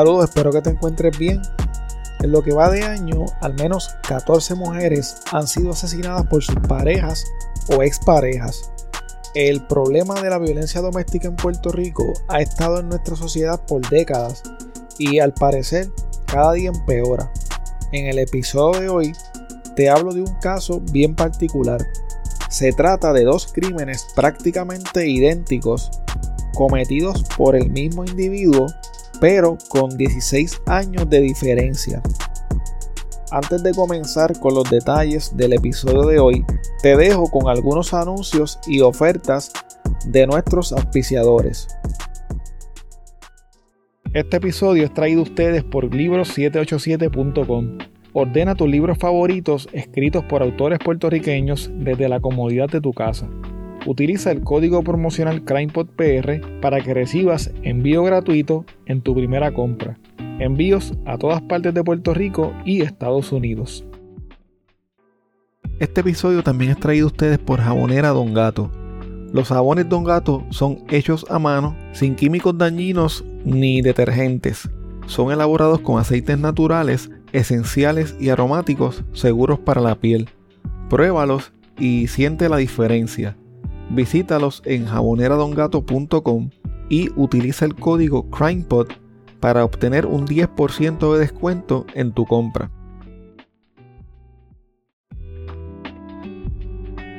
Saludos, espero que te encuentres bien. En lo que va de año, al menos 14 mujeres han sido asesinadas por sus parejas o exparejas. El problema de la violencia doméstica en Puerto Rico ha estado en nuestra sociedad por décadas y al parecer cada día empeora. En el episodio de hoy te hablo de un caso bien particular. Se trata de dos crímenes prácticamente idénticos cometidos por el mismo individuo pero con 16 años de diferencia. Antes de comenzar con los detalles del episodio de hoy, te dejo con algunos anuncios y ofertas de nuestros auspiciadores. Este episodio es traído a ustedes por libros787.com. Ordena tus libros favoritos escritos por autores puertorriqueños desde la comodidad de tu casa. Utiliza el código promocional CrimePodPR para que recibas envío gratuito en tu primera compra. Envíos a todas partes de Puerto Rico y Estados Unidos. Este episodio también es traído a ustedes por Jabonera Don Gato. Los jabones Don Gato son hechos a mano, sin químicos dañinos ni detergentes. Son elaborados con aceites naturales, esenciales y aromáticos seguros para la piel. Pruébalos y siente la diferencia. Visítalos en jaboneradongato.com y utiliza el código CrimePod para obtener un 10% de descuento en tu compra.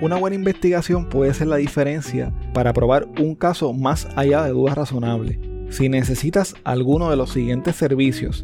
Una buena investigación puede ser la diferencia para probar un caso más allá de dudas razonables. Si necesitas alguno de los siguientes servicios,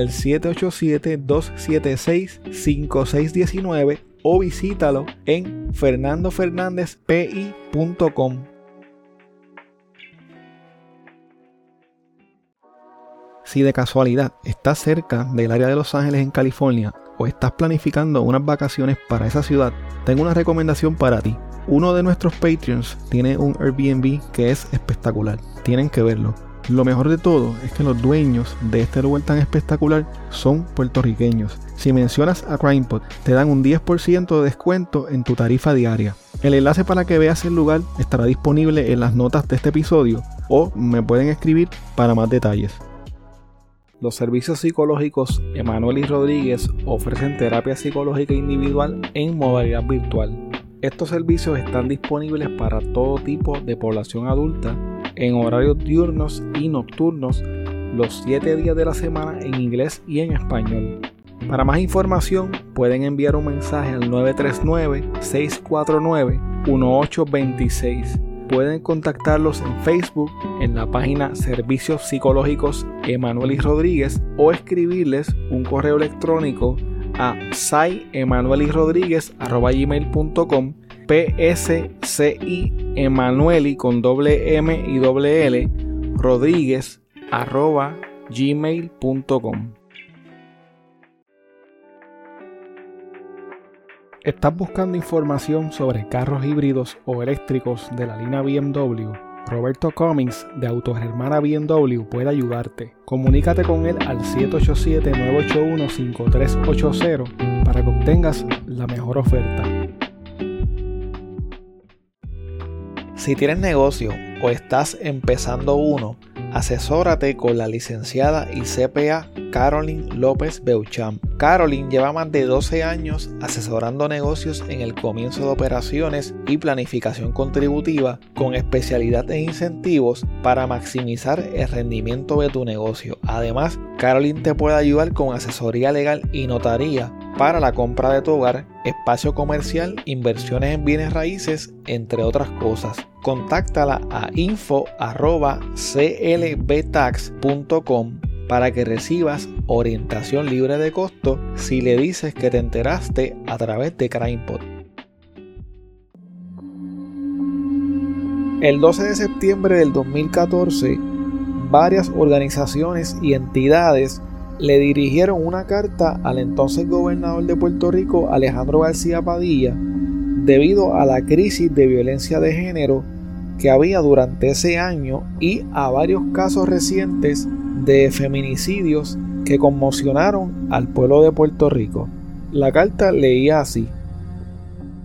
787-276-5619 o visítalo en fernandofernandezpi.com. Si de casualidad estás cerca del área de Los Ángeles en California o estás planificando unas vacaciones para esa ciudad, tengo una recomendación para ti. Uno de nuestros Patreons tiene un Airbnb que es espectacular. Tienen que verlo. Lo mejor de todo es que los dueños de este lugar tan espectacular son puertorriqueños. Si mencionas a CrimePod, te dan un 10% de descuento en tu tarifa diaria. El enlace para que veas el lugar estará disponible en las notas de este episodio o me pueden escribir para más detalles. Los servicios psicológicos Emanuel y Rodríguez ofrecen terapia psicológica individual en modalidad virtual. Estos servicios están disponibles para todo tipo de población adulta en horarios diurnos y nocturnos los 7 días de la semana en inglés y en español. Para más información pueden enviar un mensaje al 939-649-1826. Pueden contactarlos en Facebook en la página Servicios Psicológicos Emanuel y Rodríguez o escribirles un correo electrónico a gmail.com PSCI Emanueli con doble M y doble L Rodríguez arroba gmail.com. ¿Estás buscando información sobre carros híbridos o eléctricos de la línea BMW? Roberto Cummings de Autogermana BMW puede ayudarte. Comunícate con él al 787-981-5380 para que obtengas la mejor oferta. Si tienes negocio o estás empezando uno, asesórate con la licenciada y CPA Caroline López Beucham. Caroline lleva más de 12 años asesorando negocios en el comienzo de operaciones y planificación contributiva con especialidad en incentivos para maximizar el rendimiento de tu negocio. Además, Caroline te puede ayudar con asesoría legal y notaría para la compra de tu hogar, espacio comercial, inversiones en bienes raíces, entre otras cosas. Contáctala a info.clbtax.com para que recibas orientación libre de costo si le dices que te enteraste a través de CrimePod. El 12 de septiembre del 2014, varias organizaciones y entidades le dirigieron una carta al entonces gobernador de Puerto Rico, Alejandro García Padilla, debido a la crisis de violencia de género que había durante ese año y a varios casos recientes de feminicidios que conmocionaron al pueblo de Puerto Rico. La carta leía así.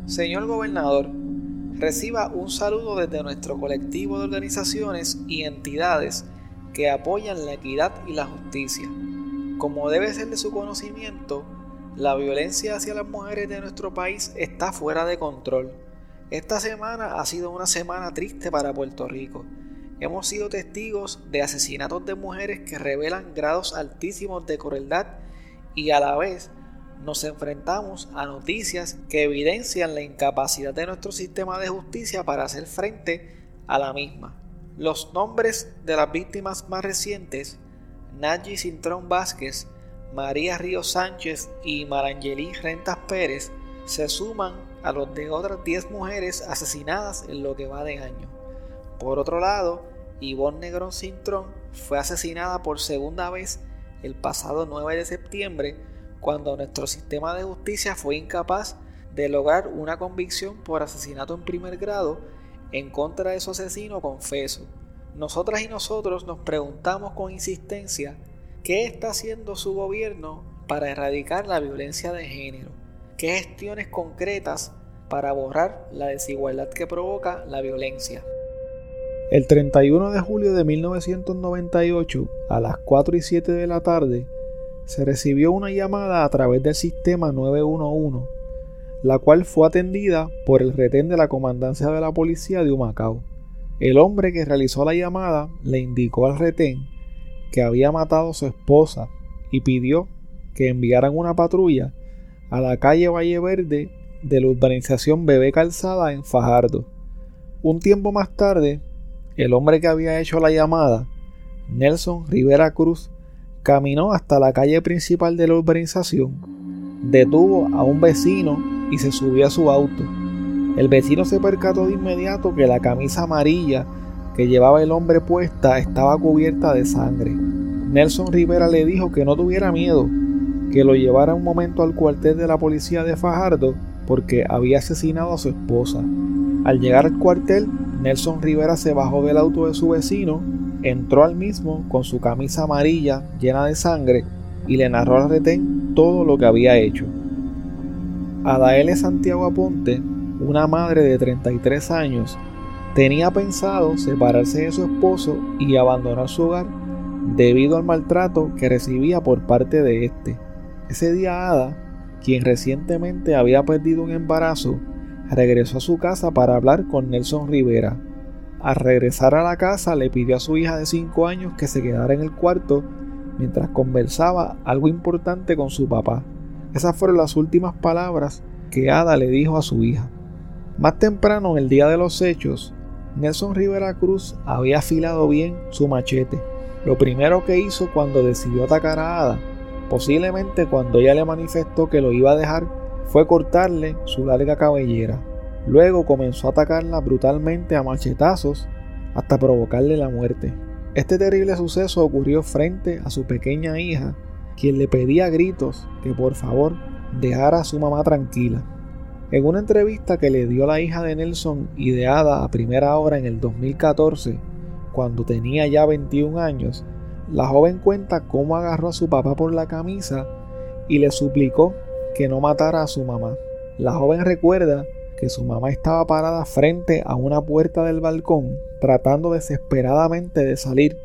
Señor gobernador, reciba un saludo desde nuestro colectivo de organizaciones y entidades que apoyan la equidad y la justicia. Como debe ser de su conocimiento, la violencia hacia las mujeres de nuestro país está fuera de control. Esta semana ha sido una semana triste para Puerto Rico. Hemos sido testigos de asesinatos de mujeres que revelan grados altísimos de crueldad y a la vez nos enfrentamos a noticias que evidencian la incapacidad de nuestro sistema de justicia para hacer frente a la misma. Los nombres de las víctimas más recientes Naji Cintrón Vázquez, María Río Sánchez y Marangeli Rentas Pérez se suman a los de otras 10 mujeres asesinadas en lo que va de año. Por otro lado, Ivonne Negrón Cintrón fue asesinada por segunda vez el pasado 9 de septiembre cuando nuestro sistema de justicia fue incapaz de lograr una convicción por asesinato en primer grado en contra de su asesino confeso. Nosotras y nosotros nos preguntamos con insistencia qué está haciendo su gobierno para erradicar la violencia de género, qué gestiones concretas para borrar la desigualdad que provoca la violencia. El 31 de julio de 1998, a las 4 y 7 de la tarde, se recibió una llamada a través del sistema 911, la cual fue atendida por el retén de la comandancia de la policía de Humacao. El hombre que realizó la llamada le indicó al retén que había matado a su esposa y pidió que enviaran una patrulla a la calle Valle Verde de la urbanización Bebé Calzada en Fajardo. Un tiempo más tarde, el hombre que había hecho la llamada, Nelson Rivera Cruz, caminó hasta la calle principal de la urbanización, detuvo a un vecino y se subió a su auto. El vecino se percató de inmediato que la camisa amarilla que llevaba el hombre puesta estaba cubierta de sangre. Nelson Rivera le dijo que no tuviera miedo, que lo llevara un momento al cuartel de la policía de Fajardo porque había asesinado a su esposa. Al llegar al cuartel, Nelson Rivera se bajó del auto de su vecino, entró al mismo con su camisa amarilla llena de sangre y le narró al retén todo lo que había hecho. Adaele Santiago Aponte una madre de 33 años, tenía pensado separarse de su esposo y abandonar su hogar debido al maltrato que recibía por parte de este. Ese día Ada, quien recientemente había perdido un embarazo, regresó a su casa para hablar con Nelson Rivera. Al regresar a la casa le pidió a su hija de 5 años que se quedara en el cuarto mientras conversaba algo importante con su papá. Esas fueron las últimas palabras que Ada le dijo a su hija. Más temprano, en el día de los hechos, Nelson Rivera Cruz había afilado bien su machete. Lo primero que hizo cuando decidió atacar a Ada, posiblemente cuando ella le manifestó que lo iba a dejar, fue cortarle su larga cabellera. Luego comenzó a atacarla brutalmente a machetazos hasta provocarle la muerte. Este terrible suceso ocurrió frente a su pequeña hija, quien le pedía a gritos que por favor dejara a su mamá tranquila. En una entrevista que le dio la hija de Nelson ideada a primera hora en el 2014, cuando tenía ya 21 años, la joven cuenta cómo agarró a su papá por la camisa y le suplicó que no matara a su mamá. La joven recuerda que su mamá estaba parada frente a una puerta del balcón tratando desesperadamente de salir,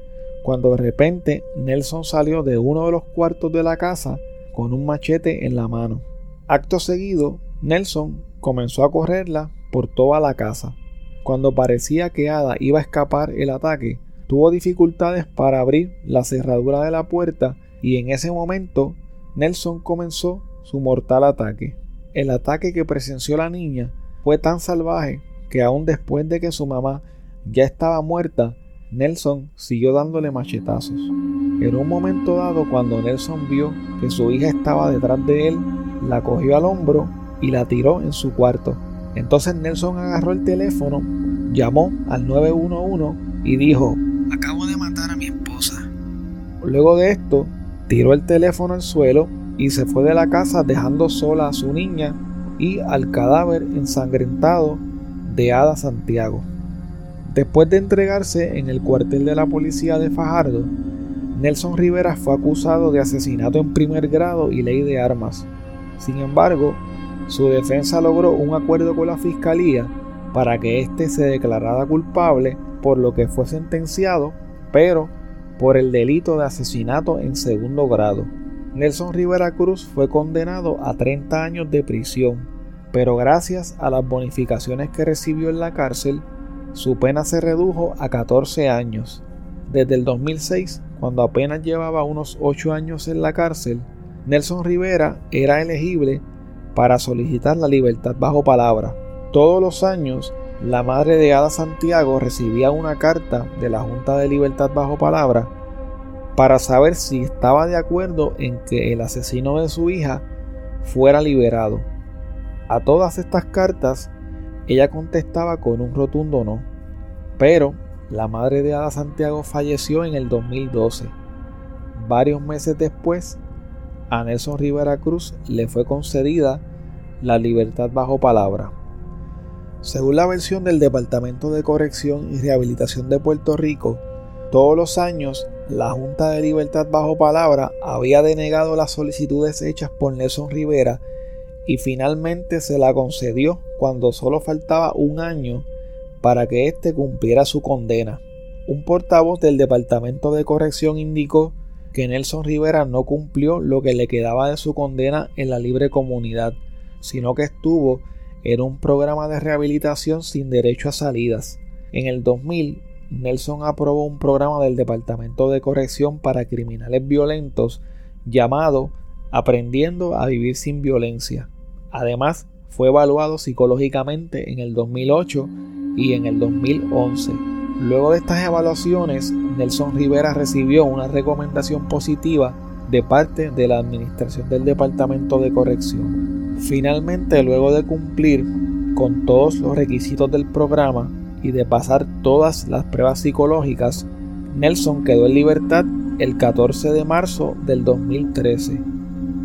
cuando de repente Nelson salió de uno de los cuartos de la casa con un machete en la mano. Acto seguido, Nelson comenzó a correrla por toda la casa. Cuando parecía que Ada iba a escapar el ataque, tuvo dificultades para abrir la cerradura de la puerta y en ese momento Nelson comenzó su mortal ataque. El ataque que presenció la niña fue tan salvaje que aún después de que su mamá ya estaba muerta, Nelson siguió dándole machetazos. En un momento dado, cuando Nelson vio que su hija estaba detrás de él, la cogió al hombro y la tiró en su cuarto. Entonces Nelson agarró el teléfono, llamó al 911 y dijo, acabo de matar a mi esposa. Luego de esto, tiró el teléfono al suelo y se fue de la casa dejando sola a su niña y al cadáver ensangrentado de Ada Santiago. Después de entregarse en el cuartel de la policía de Fajardo, Nelson Rivera fue acusado de asesinato en primer grado y ley de armas. Sin embargo, su defensa logró un acuerdo con la fiscalía para que éste se declarara culpable, por lo que fue sentenciado, pero por el delito de asesinato en segundo grado. Nelson Rivera Cruz fue condenado a 30 años de prisión, pero gracias a las bonificaciones que recibió en la cárcel, su pena se redujo a 14 años. Desde el 2006, cuando apenas llevaba unos 8 años en la cárcel, Nelson Rivera era elegible para solicitar la libertad bajo palabra. Todos los años, la madre de Ada Santiago recibía una carta de la Junta de Libertad bajo palabra para saber si estaba de acuerdo en que el asesino de su hija fuera liberado. A todas estas cartas, ella contestaba con un rotundo no. Pero la madre de Ada Santiago falleció en el 2012. Varios meses después, a Nelson Rivera Cruz le fue concedida la libertad bajo palabra. Según la versión del Departamento de Corrección y Rehabilitación de Puerto Rico, todos los años la Junta de Libertad bajo palabra había denegado las solicitudes hechas por Nelson Rivera y finalmente se la concedió cuando solo faltaba un año para que éste cumpliera su condena. Un portavoz del Departamento de Corrección indicó que Nelson Rivera no cumplió lo que le quedaba de su condena en la libre comunidad, sino que estuvo en un programa de rehabilitación sin derecho a salidas. En el 2000, Nelson aprobó un programa del Departamento de Corrección para Criminales Violentos llamado Aprendiendo a Vivir sin Violencia. Además, fue evaluado psicológicamente en el 2008 y en el 2011. Luego de estas evaluaciones, Nelson Rivera recibió una recomendación positiva de parte de la Administración del Departamento de Corrección. Finalmente, luego de cumplir con todos los requisitos del programa y de pasar todas las pruebas psicológicas, Nelson quedó en libertad el 14 de marzo del 2013.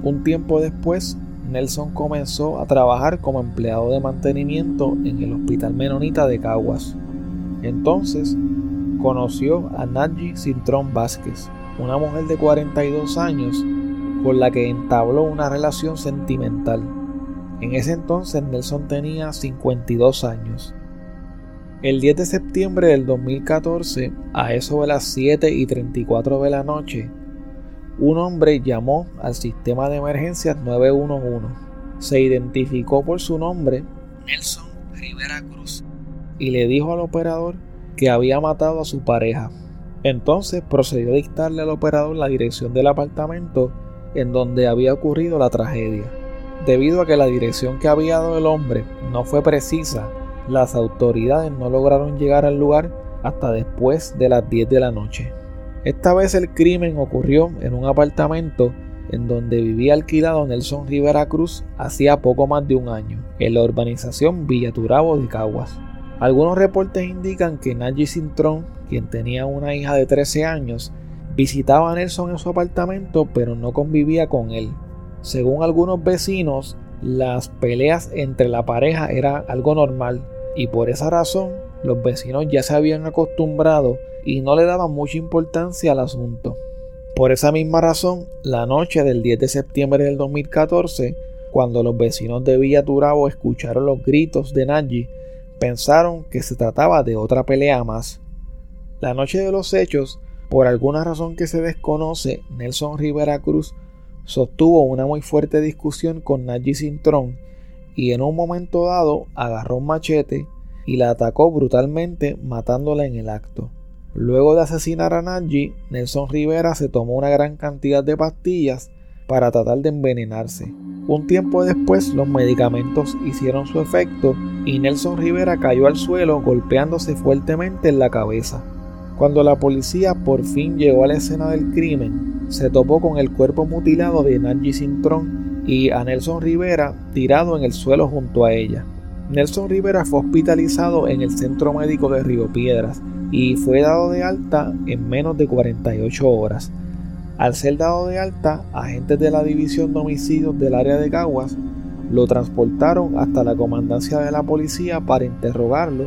Un tiempo después, Nelson comenzó a trabajar como empleado de mantenimiento en el Hospital Menonita de Caguas. Entonces conoció a Nadji Cintrón Vázquez, una mujer de 42 años con la que entabló una relación sentimental. En ese entonces Nelson tenía 52 años. El 10 de septiembre del 2014, a eso de las 7 y 34 de la noche, un hombre llamó al sistema de emergencias 911. Se identificó por su nombre, Nelson Rivera Cruz, y le dijo al operador que había matado a su pareja. Entonces procedió a dictarle al operador la dirección del apartamento en donde había ocurrido la tragedia. Debido a que la dirección que había dado el hombre no fue precisa, las autoridades no lograron llegar al lugar hasta después de las 10 de la noche. Esta vez el crimen ocurrió en un apartamento en donde vivía alquilado Nelson Rivera Cruz hacía poco más de un año, en la urbanización Villa Turabo de Caguas. Algunos reportes indican que Naji Cintrón, quien tenía una hija de 13 años, visitaba a Nelson en su apartamento pero no convivía con él. Según algunos vecinos, las peleas entre la pareja era algo normal y por esa razón los vecinos ya se habían acostumbrado y no le daban mucha importancia al asunto. Por esa misma razón, la noche del 10 de septiembre del 2014, cuando los vecinos de Villa Turabo escucharon los gritos de Naji, pensaron que se trataba de otra pelea más. La noche de los hechos, por alguna razón que se desconoce, Nelson Rivera Cruz sostuvo una muy fuerte discusión con Naji Cintrón y en un momento dado agarró un machete y la atacó brutalmente matándola en el acto. Luego de asesinar a Naji, Nelson Rivera se tomó una gran cantidad de pastillas para tratar de envenenarse. Un tiempo después los medicamentos hicieron su efecto y Nelson Rivera cayó al suelo golpeándose fuertemente en la cabeza. Cuando la policía por fin llegó a la escena del crimen, se topó con el cuerpo mutilado de Nancy Cintrón y a Nelson Rivera tirado en el suelo junto a ella. Nelson Rivera fue hospitalizado en el Centro Médico de Río Piedras, y fue dado de alta en menos de 48 horas. Al ser dado de alta, agentes de la División de Homicidios del área de Caguas lo transportaron hasta la comandancia de la policía para interrogarlo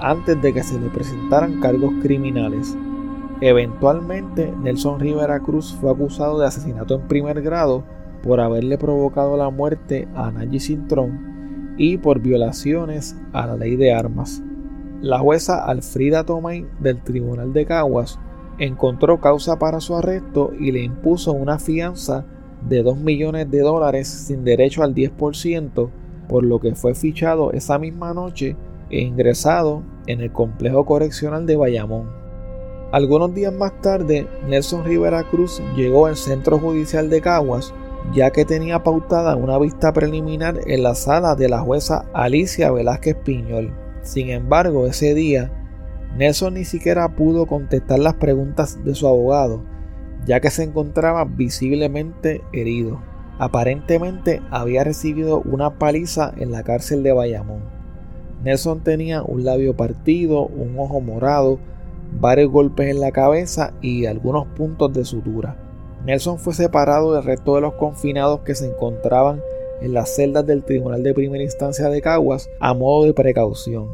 antes de que se le presentaran cargos criminales. Eventualmente, Nelson Rivera Cruz fue acusado de asesinato en primer grado por haberle provocado la muerte a Nayi Cintrón y por violaciones a la ley de armas. La jueza Alfrida Tomay del Tribunal de Caguas encontró causa para su arresto y le impuso una fianza de 2 millones de dólares sin derecho al 10%, por lo que fue fichado esa misma noche e ingresado en el complejo correccional de Bayamón. Algunos días más tarde, Nelson Rivera Cruz llegó al centro judicial de Caguas, ya que tenía pautada una vista preliminar en la sala de la jueza Alicia Velázquez Piñol. Sin embargo, ese día, Nelson ni siquiera pudo contestar las preguntas de su abogado, ya que se encontraba visiblemente herido. Aparentemente había recibido una paliza en la cárcel de Bayamón. Nelson tenía un labio partido, un ojo morado, varios golpes en la cabeza y algunos puntos de sutura. Nelson fue separado del resto de los confinados que se encontraban en las celdas del Tribunal de Primera Instancia de Caguas a modo de precaución.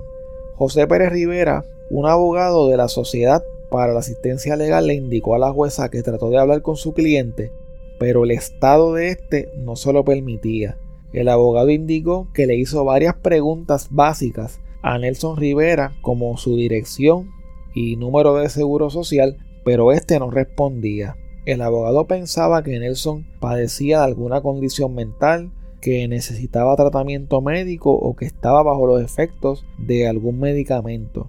José Pérez Rivera, un abogado de la Sociedad para la Asistencia Legal, le indicó a la jueza que trató de hablar con su cliente, pero el estado de este no se lo permitía. El abogado indicó que le hizo varias preguntas básicas a Nelson Rivera como su dirección y número de seguro social, pero este no respondía. El abogado pensaba que Nelson padecía de alguna condición mental, que necesitaba tratamiento médico o que estaba bajo los efectos de algún medicamento.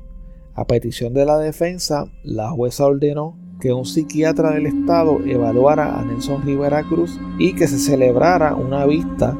A petición de la defensa, la jueza ordenó que un psiquiatra del estado evaluara a Nelson Rivera Cruz y que se celebrara una vista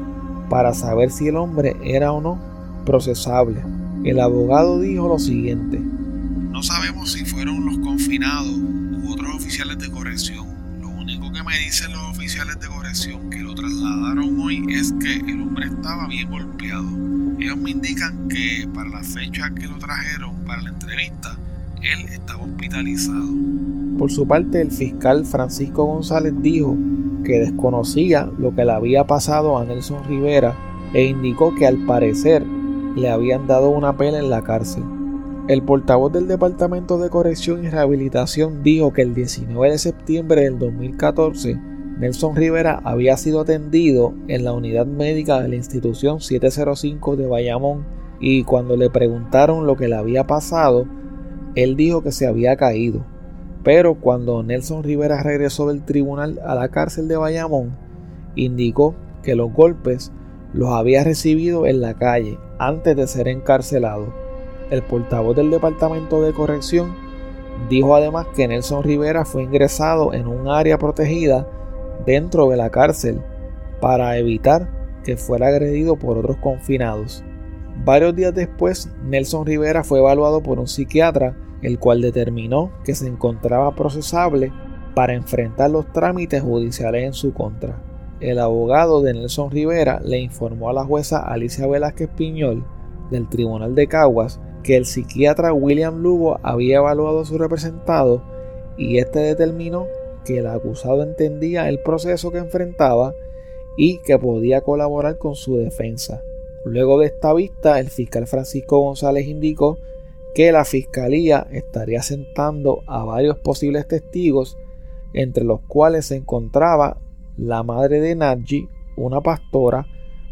para saber si el hombre era o no procesable. El abogado dijo lo siguiente. No sabemos si fueron los confinados u otros oficiales de corrección. Lo único que me dicen los oficiales de corrección que lo trasladaron hoy es que el hombre estaba bien golpeado. Ellos me indican que para la fecha que lo trajeron para la entrevista, él estaba hospitalizado. Por su parte, el fiscal Francisco González dijo que desconocía lo que le había pasado a Nelson Rivera e indicó que al parecer le habían dado una pela en la cárcel. El portavoz del Departamento de Corrección y Rehabilitación dijo que el 19 de septiembre del 2014 Nelson Rivera había sido atendido en la unidad médica de la institución 705 de Bayamón y cuando le preguntaron lo que le había pasado, él dijo que se había caído. Pero cuando Nelson Rivera regresó del tribunal a la cárcel de Bayamón, indicó que los golpes los había recibido en la calle antes de ser encarcelado el portavoz del Departamento de Corrección dijo además que Nelson Rivera fue ingresado en un área protegida dentro de la cárcel para evitar que fuera agredido por otros confinados. Varios días después, Nelson Rivera fue evaluado por un psiquiatra, el cual determinó que se encontraba procesable para enfrentar los trámites judiciales en su contra. El abogado de Nelson Rivera le informó a la jueza Alicia Velázquez Piñol del Tribunal de Caguas que el psiquiatra William Lugo había evaluado a su representado y este determinó que el acusado entendía el proceso que enfrentaba y que podía colaborar con su defensa. Luego de esta vista, el fiscal Francisco González indicó que la fiscalía estaría sentando a varios posibles testigos, entre los cuales se encontraba la madre de Nadji, una pastora,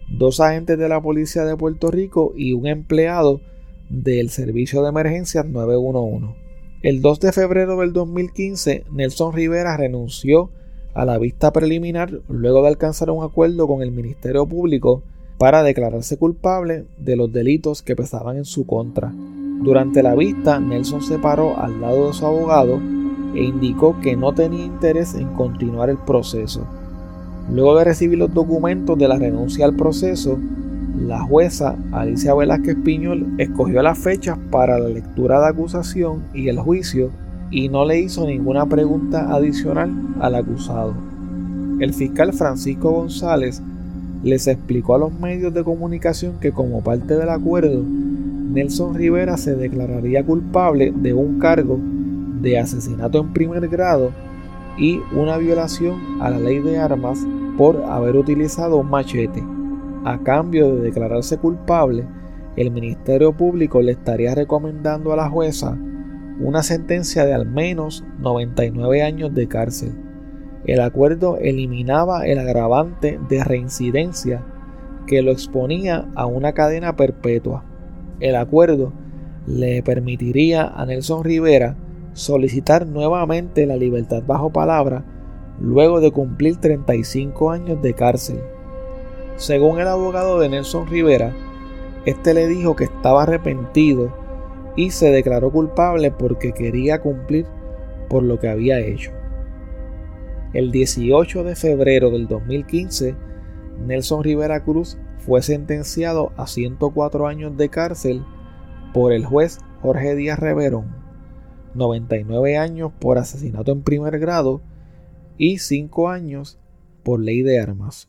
dos agentes de la policía de Puerto Rico y un empleado del Servicio de Emergencias 911. El 2 de febrero del 2015, Nelson Rivera renunció a la vista preliminar luego de alcanzar un acuerdo con el Ministerio Público para declararse culpable de los delitos que pesaban en su contra. Durante la vista, Nelson se paró al lado de su abogado e indicó que no tenía interés en continuar el proceso. Luego de recibir los documentos de la renuncia al proceso, la jueza Alicia Velázquez Piñol escogió las fechas para la lectura de acusación y el juicio y no le hizo ninguna pregunta adicional al acusado. El fiscal Francisco González les explicó a los medios de comunicación que como parte del acuerdo Nelson Rivera se declararía culpable de un cargo de asesinato en primer grado y una violación a la ley de armas por haber utilizado un machete. A cambio de declararse culpable, el Ministerio Público le estaría recomendando a la jueza una sentencia de al menos 99 años de cárcel. El acuerdo eliminaba el agravante de reincidencia que lo exponía a una cadena perpetua. El acuerdo le permitiría a Nelson Rivera solicitar nuevamente la libertad bajo palabra luego de cumplir 35 años de cárcel. Según el abogado de Nelson Rivera, este le dijo que estaba arrepentido y se declaró culpable porque quería cumplir por lo que había hecho. El 18 de febrero del 2015, Nelson Rivera Cruz fue sentenciado a 104 años de cárcel por el juez Jorge Díaz Reverón, 99 años por asesinato en primer grado y 5 años por ley de armas.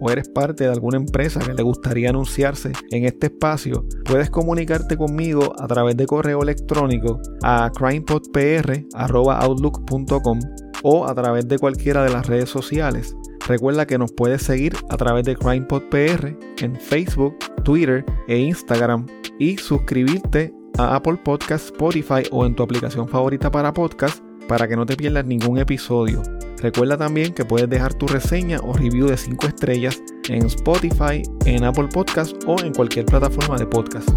o eres parte de alguna empresa que le gustaría anunciarse en este espacio, puedes comunicarte conmigo a través de correo electrónico a crimepodpr.outlook.com o a través de cualquiera de las redes sociales. Recuerda que nos puedes seguir a través de CrimePodPR en Facebook, Twitter e Instagram y suscribirte a Apple Podcast, Spotify o en tu aplicación favorita para podcast para que no te pierdas ningún episodio. Recuerda también que puedes dejar tu reseña o review de 5 estrellas en Spotify, en Apple Podcast o en cualquier plataforma de podcast.